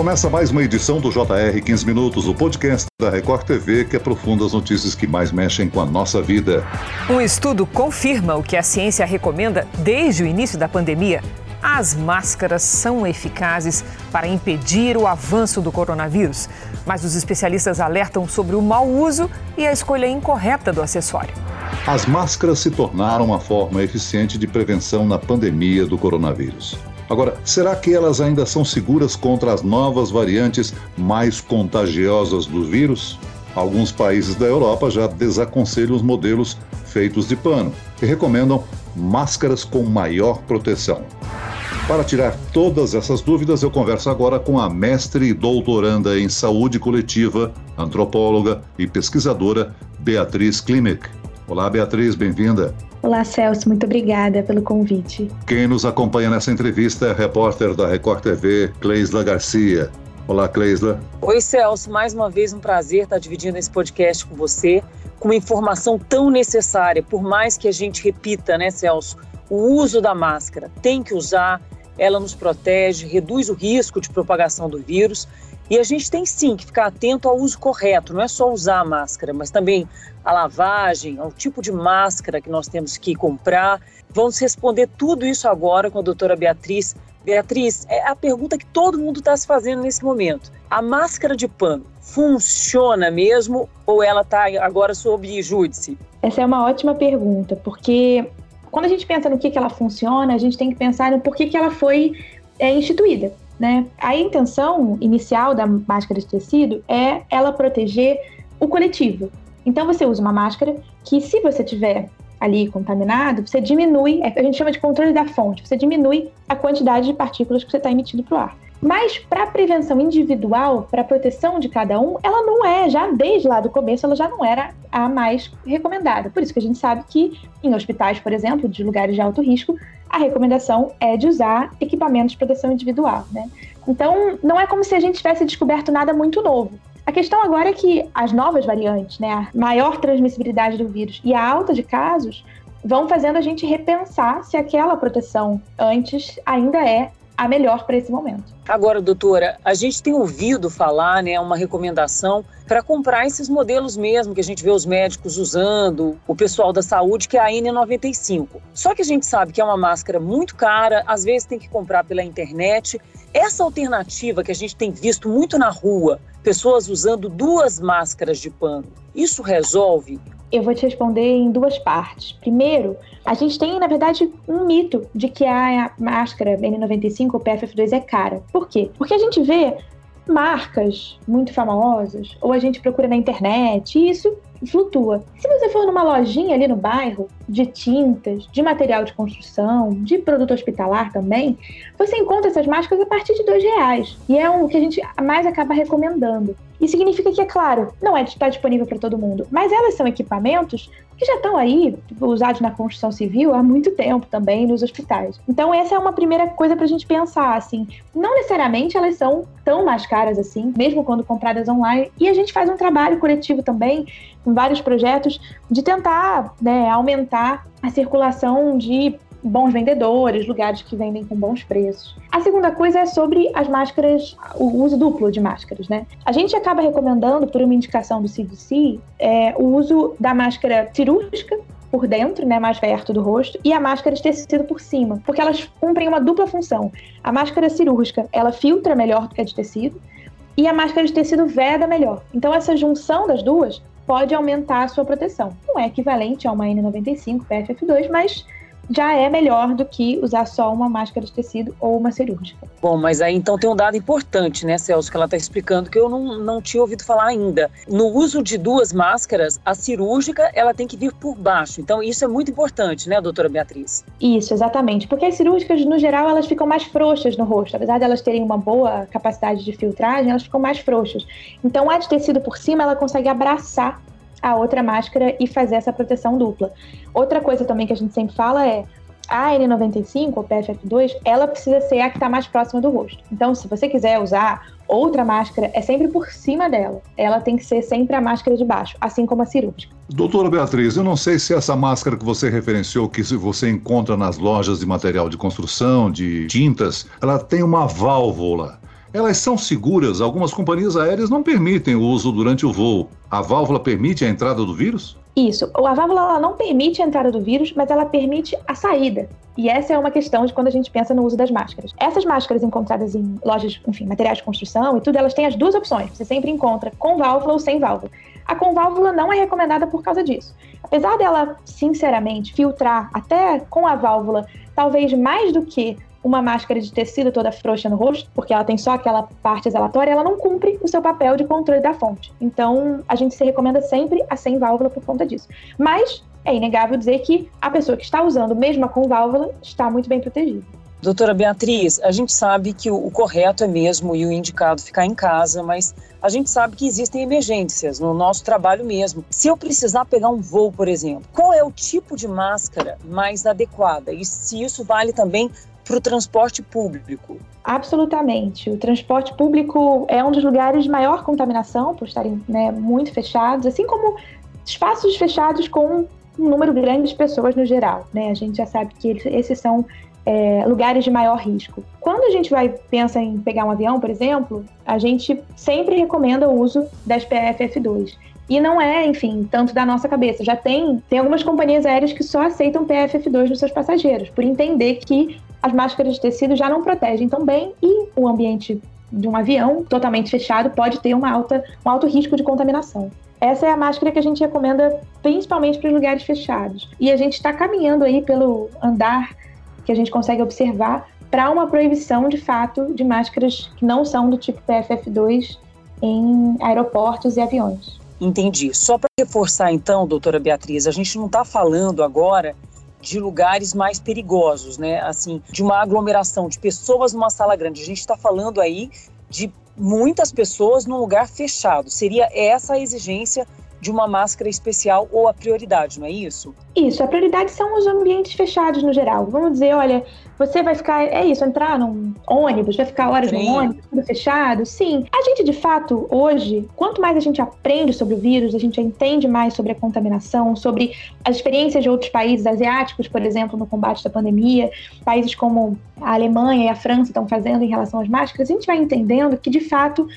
Começa mais uma edição do JR 15 Minutos, o podcast da Record TV que aprofunda as notícias que mais mexem com a nossa vida. Um estudo confirma o que a ciência recomenda desde o início da pandemia. As máscaras são eficazes para impedir o avanço do coronavírus, mas os especialistas alertam sobre o mau uso e a escolha incorreta do acessório. As máscaras se tornaram uma forma eficiente de prevenção na pandemia do coronavírus. Agora, será que elas ainda são seguras contra as novas variantes mais contagiosas do vírus? Alguns países da Europa já desaconselham os modelos feitos de pano e recomendam máscaras com maior proteção. Para tirar todas essas dúvidas, eu converso agora com a mestre e doutoranda em saúde coletiva, antropóloga e pesquisadora Beatriz Klimek. Olá, Beatriz, bem-vinda. Olá, Celso, muito obrigada pelo convite. Quem nos acompanha nessa entrevista é a repórter da Record TV, Cleisla Garcia. Olá, Cleisla. Oi, Celso, mais uma vez um prazer estar dividindo esse podcast com você, com uma informação tão necessária, por mais que a gente repita, né, Celso, o uso da máscara. Tem que usar, ela nos protege, reduz o risco de propagação do vírus e a gente tem sim que ficar atento ao uso correto, não é só usar a máscara, mas também a lavagem, ao tipo de máscara que nós temos que comprar. Vamos responder tudo isso agora com a doutora Beatriz. Beatriz, é a pergunta que todo mundo está se fazendo nesse momento. A máscara de pano funciona mesmo ou ela está agora sob júdice? Essa é uma ótima pergunta, porque quando a gente pensa no que, que ela funciona, a gente tem que pensar no porquê que ela foi é, instituída. Né? A intenção inicial da máscara de tecido é ela proteger o coletivo. Então você usa uma máscara que, se você tiver ali contaminado, você diminui, é, a gente chama de controle da fonte, você diminui a quantidade de partículas que você está emitindo para o ar. Mas para prevenção individual, para proteção de cada um, ela não é, já desde lá do começo, ela já não era a mais recomendada. Por isso que a gente sabe que em hospitais, por exemplo, de lugares de alto risco, a recomendação é de usar equipamentos de proteção individual, né? Então, não é como se a gente tivesse descoberto nada muito novo. A questão agora é que as novas variantes, né, a maior transmissibilidade do vírus e a alta de casos vão fazendo a gente repensar se aquela proteção antes ainda é a melhor para esse momento. Agora, doutora, a gente tem ouvido falar, né, uma recomendação para comprar esses modelos mesmo que a gente vê os médicos usando, o pessoal da saúde, que é a N95. Só que a gente sabe que é uma máscara muito cara, às vezes tem que comprar pela internet. Essa alternativa que a gente tem visto muito na rua, pessoas usando duas máscaras de pano, isso resolve eu vou te responder em duas partes. Primeiro, a gente tem, na verdade, um mito de que a máscara N95 ou PFF2 é cara. Por quê? Porque a gente vê marcas muito famosas, ou a gente procura na internet, e isso flutua. Se você for numa lojinha ali no bairro, de tintas, de material de construção, de produto hospitalar também, você encontra essas máscaras a partir de dois reais. E é o que a gente mais acaba recomendando. E significa que, é claro, não é está disponível para todo mundo, mas elas são equipamentos que já estão aí tipo, usados na construção civil há muito tempo também nos hospitais. Então essa é uma primeira coisa para a gente pensar, assim, não necessariamente elas são tão mais caras assim, mesmo quando compradas online. E a gente faz um trabalho coletivo também, com vários projetos, de tentar né, aumentar a circulação de bons vendedores, lugares que vendem com bons preços. A segunda coisa é sobre as máscaras, o uso duplo de máscaras, né? A gente acaba recomendando, por uma indicação do CDC, é, o uso da máscara cirúrgica por dentro, né, mais perto do rosto, e a máscara de tecido por cima, porque elas cumprem uma dupla função. A máscara cirúrgica, ela filtra melhor do que a de tecido, e a máscara de tecido veda melhor. Então essa junção das duas pode aumentar a sua proteção. Não é equivalente a uma N95 PFF2, mas já é melhor do que usar só uma máscara de tecido ou uma cirúrgica. Bom, mas aí então tem um dado importante, né, Celso, que ela está explicando que eu não, não tinha ouvido falar ainda. No uso de duas máscaras, a cirúrgica ela tem que vir por baixo. Então isso é muito importante, né, doutora Beatriz? Isso, exatamente. Porque as cirúrgicas, no geral, elas ficam mais frouxas no rosto. Apesar de elas terem uma boa capacidade de filtragem, elas ficam mais frouxas. Então a de tecido por cima, ela consegue abraçar a outra máscara e fazer essa proteção dupla. Outra coisa também que a gente sempre fala é a N95 ou PFF2, ela precisa ser a que está mais próxima do rosto. Então, se você quiser usar outra máscara, é sempre por cima dela. Ela tem que ser sempre a máscara de baixo, assim como a cirúrgica. Doutora Beatriz, eu não sei se essa máscara que você referenciou, que você encontra nas lojas de material de construção, de tintas, ela tem uma válvula. Elas são seguras? Algumas companhias aéreas não permitem o uso durante o voo. A válvula permite a entrada do vírus? Isso. A válvula não permite a entrada do vírus, mas ela permite a saída. E essa é uma questão de quando a gente pensa no uso das máscaras. Essas máscaras encontradas em lojas, enfim, materiais de construção e tudo, elas têm as duas opções. Você sempre encontra com válvula ou sem válvula. A com válvula não é recomendada por causa disso. Apesar dela, sinceramente, filtrar até com a válvula, talvez mais do que uma máscara de tecido toda frouxa no rosto, porque ela tem só aquela parte exalatória, ela não cumpre o seu papel de controle da fonte. Então, a gente se recomenda sempre a sem válvula por conta disso. Mas é inegável dizer que a pessoa que está usando mesmo com válvula está muito bem protegida. Doutora Beatriz, a gente sabe que o, correto é mesmo e o indicado ficar em casa, mas a gente sabe que existem emergências no nosso trabalho mesmo. Se eu precisar pegar um voo, por exemplo, qual é o tipo de máscara mais adequada? E se isso vale também para o transporte público? Absolutamente. O transporte público é um dos lugares de maior contaminação, por estarem né, muito fechados, assim como espaços fechados com um número grande de pessoas no geral. Né? A gente já sabe que esses são é, lugares de maior risco. Quando a gente vai pensa em pegar um avião, por exemplo, a gente sempre recomenda o uso das PFF2. E não é, enfim, tanto da nossa cabeça. Já tem, tem algumas companhias aéreas que só aceitam PFF2 nos seus passageiros, por entender que as máscaras de tecido já não protegem tão bem e o ambiente de um avião totalmente fechado pode ter uma alta, um alto risco de contaminação. Essa é a máscara que a gente recomenda principalmente para os lugares fechados. E a gente está caminhando aí pelo andar que a gente consegue observar para uma proibição de fato de máscaras que não são do tipo PFF2 em aeroportos e aviões. Entendi. Só para reforçar então, doutora Beatriz, a gente não está falando agora de lugares mais perigosos, né? Assim, de uma aglomeração de pessoas numa sala grande. A gente está falando aí de muitas pessoas num lugar fechado. Seria essa a exigência de uma máscara especial ou a prioridade, não é isso? Isso, a prioridade são os ambientes fechados no geral. Vamos dizer, olha, você vai ficar, é isso, entrar num ônibus, vai ficar horas Sim. no ônibus, tudo fechado? Sim. A gente, de fato, hoje, quanto mais a gente aprende sobre o vírus, a gente entende mais sobre a contaminação, sobre as experiências de outros países asiáticos, por exemplo, no combate da pandemia, países como a Alemanha e a França estão fazendo em relação às máscaras, a gente vai entendendo que, de fato,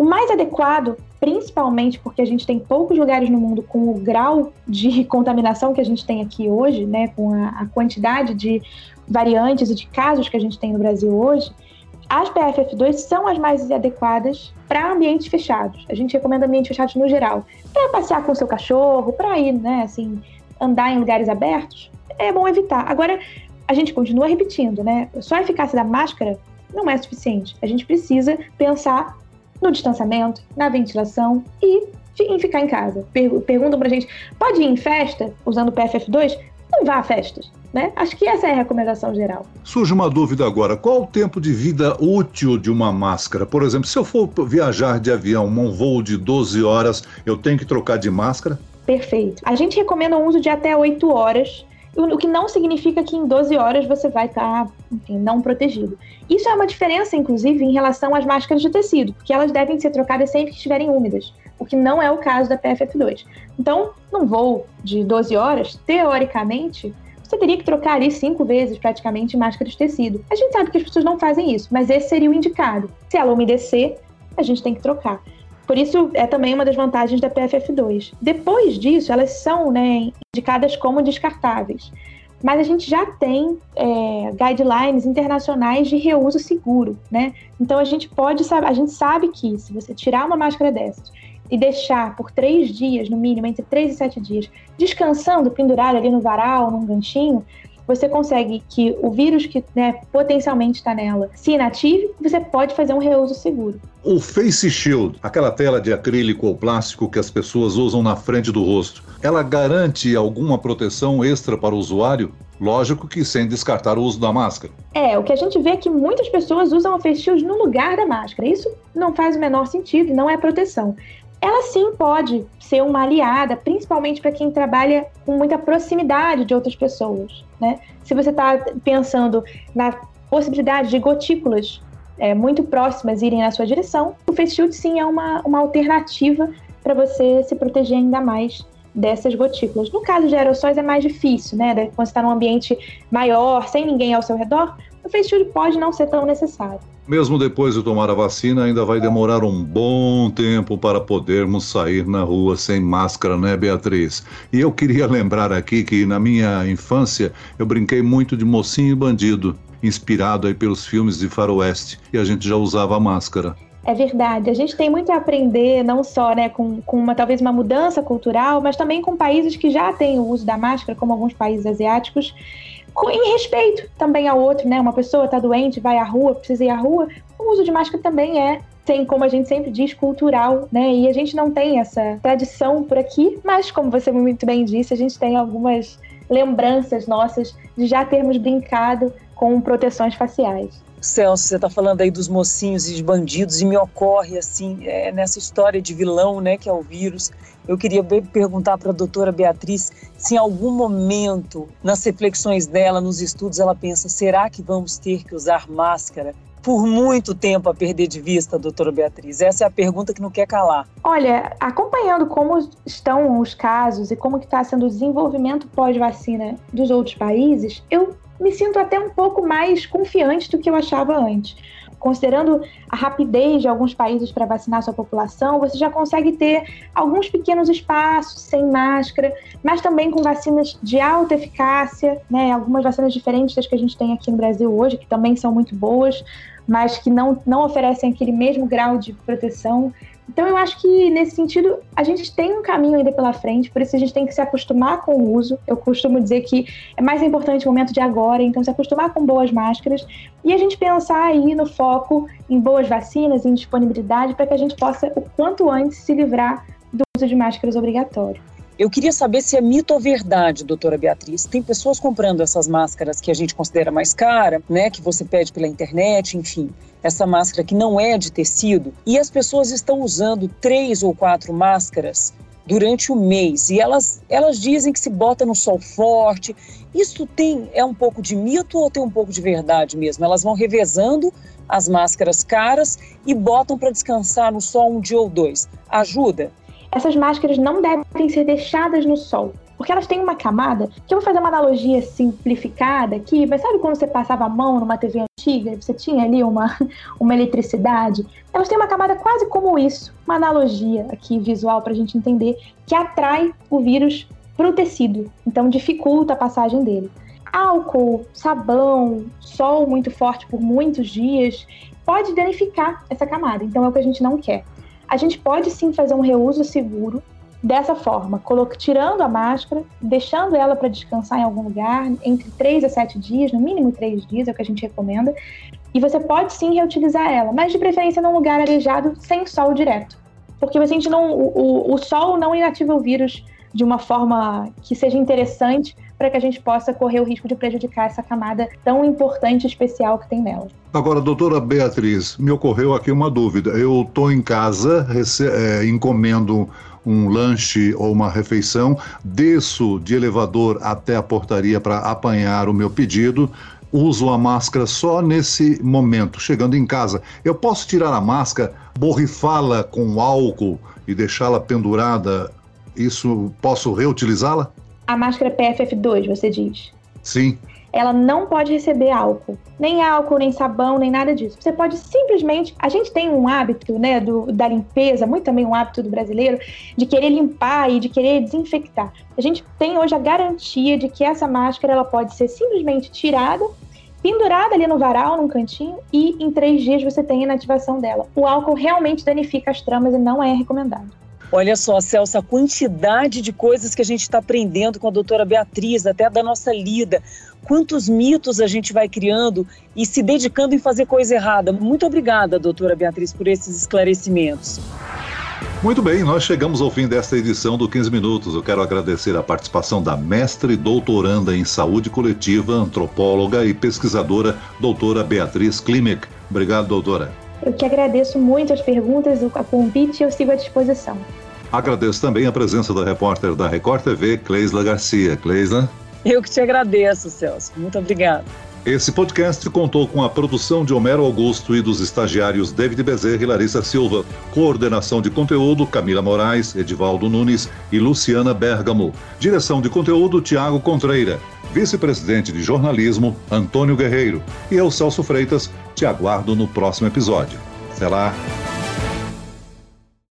o mais adequado, principalmente porque a gente tem poucos lugares no mundo com o grau de contaminação que a gente tem aqui hoje, né, com a, a quantidade de variantes e de casos que a gente tem no Brasil hoje, as PFF2 são as mais adequadas para ambientes fechados. A gente recomenda ambientes fechados no geral. Para passear com o seu cachorro, para ir, né, assim, andar em lugares abertos, é bom evitar. Agora, a gente continua repetindo, né? Só a eficácia da máscara não é suficiente. A gente precisa pensar no distanciamento, na ventilação e em ficar em casa. Perguntam pra gente, pode ir em festa usando PFF2? Não vá a festas né? Acho que essa é a recomendação geral. Surge uma dúvida agora: qual o tempo de vida útil de uma máscara? Por exemplo, se eu for viajar de avião, um voo de 12 horas, eu tenho que trocar de máscara? Perfeito. A gente recomenda o uso de até 8 horas, o que não significa que em 12 horas você vai estar, tá, enfim, não protegido. Isso é uma diferença, inclusive, em relação às máscaras de tecido, porque elas devem ser trocadas sempre que estiverem úmidas, o que não é o caso da PFF2. Então, num voo de 12 horas, teoricamente, você teria que trocar ali cinco vezes praticamente máscara de tecido. A gente sabe que as pessoas não fazem isso, mas esse seria o indicado. Se ela umedecer, a gente tem que trocar. Por isso, é também uma das vantagens da PFF2. Depois disso, elas são né, indicadas como descartáveis. Mas a gente já tem é, guidelines internacionais de reuso seguro, né? Então a gente pode saber, a gente sabe que se você tirar uma máscara dessas e deixar por três dias, no mínimo, entre três e sete dias, descansando, pendurado ali no varal, num ganchinho, você consegue que o vírus que né, potencialmente está nela se inative você pode fazer um reuso seguro. O Face Shield, aquela tela de acrílico ou plástico que as pessoas usam na frente do rosto, ela garante alguma proteção extra para o usuário? Lógico que sem descartar o uso da máscara. É, o que a gente vê é que muitas pessoas usam o face shield no lugar da máscara. Isso não faz o menor sentido, não é proteção ela sim pode ser uma aliada, principalmente para quem trabalha com muita proximidade de outras pessoas. Né? Se você está pensando na possibilidade de gotículas é, muito próximas irem na sua direção, o face shield sim é uma, uma alternativa para você se proteger ainda mais dessas gotículas. No caso de aerossóis é mais difícil, né? Quando você está num ambiente maior, sem ninguém ao seu redor, o face shield pode não ser tão necessário. Mesmo depois de tomar a vacina, ainda vai demorar um bom tempo para podermos sair na rua sem máscara, né, Beatriz? E eu queria lembrar aqui que na minha infância eu brinquei muito de mocinho e bandido, inspirado aí pelos filmes de faroeste, e a gente já usava máscara. É verdade. A gente tem muito a aprender, não só né, com, com uma, talvez uma mudança cultural, mas também com países que já têm o uso da máscara, como alguns países asiáticos, em respeito também ao outro, né? Uma pessoa está doente, vai à rua, precisa ir à rua, o uso de máscara também é tem, como a gente sempre diz, cultural, né? E a gente não tem essa tradição por aqui, mas como você muito bem disse, a gente tem algumas lembranças nossas de já termos brincado com proteções faciais. Celso, você está falando aí dos mocinhos e de bandidos e me ocorre assim é, nessa história de vilão, né, que é o vírus. Eu queria perguntar para a doutora Beatriz se em algum momento nas reflexões dela, nos estudos, ela pensa: será que vamos ter que usar máscara? Por muito tempo a perder de vista, doutora Beatriz? Essa é a pergunta que não quer calar. Olha, acompanhando como estão os casos e como está sendo o desenvolvimento pós-vacina dos outros países, eu me sinto até um pouco mais confiante do que eu achava antes. Considerando a rapidez de alguns países para vacinar sua população, você já consegue ter alguns pequenos espaços sem máscara, mas também com vacinas de alta eficácia, né? Algumas vacinas diferentes das que a gente tem aqui no Brasil hoje, que também são muito boas, mas que não, não oferecem aquele mesmo grau de proteção. Então, eu acho que nesse sentido a gente tem um caminho ainda pela frente, por isso a gente tem que se acostumar com o uso. Eu costumo dizer que é mais importante o momento de agora, então se acostumar com boas máscaras e a gente pensar aí no foco em boas vacinas, em disponibilidade, para que a gente possa o quanto antes se livrar do uso de máscaras obrigatório. Eu queria saber se é mito ou verdade, doutora Beatriz. Tem pessoas comprando essas máscaras que a gente considera mais cara, né? Que você pede pela internet, enfim. Essa máscara que não é de tecido. E as pessoas estão usando três ou quatro máscaras durante o mês. E elas, elas dizem que se bota no sol forte. Isso tem é um pouco de mito ou tem um pouco de verdade mesmo? Elas vão revezando as máscaras caras e botam para descansar no sol um dia ou dois. Ajuda? Essas máscaras não devem ser deixadas no sol. Porque elas têm uma camada, que eu vou fazer uma analogia simplificada aqui, mas sabe quando você passava a mão numa TV antiga, você tinha ali uma, uma eletricidade? Elas têm uma camada quase como isso, uma analogia aqui visual para a gente entender, que atrai o vírus para o tecido, então dificulta a passagem dele. Álcool, sabão, sol muito forte por muitos dias pode danificar essa camada, então é o que a gente não quer a gente pode sim fazer um reuso seguro dessa forma, tirando a máscara, deixando ela para descansar em algum lugar, entre 3 a 7 dias, no mínimo 3 dias é o que a gente recomenda, e você pode sim reutilizar ela, mas de preferência num lugar arejado sem sol direto. Porque a gente não, o, o, o sol não inativa o vírus de uma forma que seja interessante para que a gente possa correr o risco de prejudicar essa camada tão importante e especial que tem nela. Agora, doutora Beatriz, me ocorreu aqui uma dúvida. Eu estou em casa, é, encomendo um lanche ou uma refeição, desço de elevador até a portaria para apanhar o meu pedido, uso a máscara só nesse momento, chegando em casa. Eu posso tirar a máscara, borrifá-la com álcool e deixá-la pendurada isso posso reutilizá-la? A máscara PFF2, você diz? Sim. Ela não pode receber álcool, nem álcool, nem sabão, nem nada disso. Você pode simplesmente. A gente tem um hábito, né, do, da limpeza, muito também um hábito do brasileiro, de querer limpar e de querer desinfectar. A gente tem hoje a garantia de que essa máscara ela pode ser simplesmente tirada pendurada ali no varal, num cantinho, e em três dias você tem a inativação dela. O álcool realmente danifica as tramas e não é recomendado. Olha só, Celso, a quantidade de coisas que a gente está aprendendo com a doutora Beatriz, até da nossa lida. Quantos mitos a gente vai criando e se dedicando em fazer coisa errada. Muito obrigada, doutora Beatriz, por esses esclarecimentos. Muito bem, nós chegamos ao fim desta edição do 15 Minutos. Eu quero agradecer a participação da mestre doutoranda em saúde coletiva, antropóloga e pesquisadora, doutora Beatriz Klimek. Obrigado, doutora. Eu que agradeço muito as perguntas, o convite e eu sigo à disposição. Agradeço também a presença da repórter da Record TV, Cleisla Garcia. Cleisla. Eu que te agradeço, Celso. Muito obrigada. Esse podcast contou com a produção de Homero Augusto e dos estagiários David Bezerra e Larissa Silva, coordenação de conteúdo Camila Moraes, Edivaldo Nunes e Luciana Bergamo, direção de conteúdo Tiago Contreira, vice-presidente de jornalismo Antônio Guerreiro e eu, Celso Freitas, te aguardo no próximo episódio. Até lá!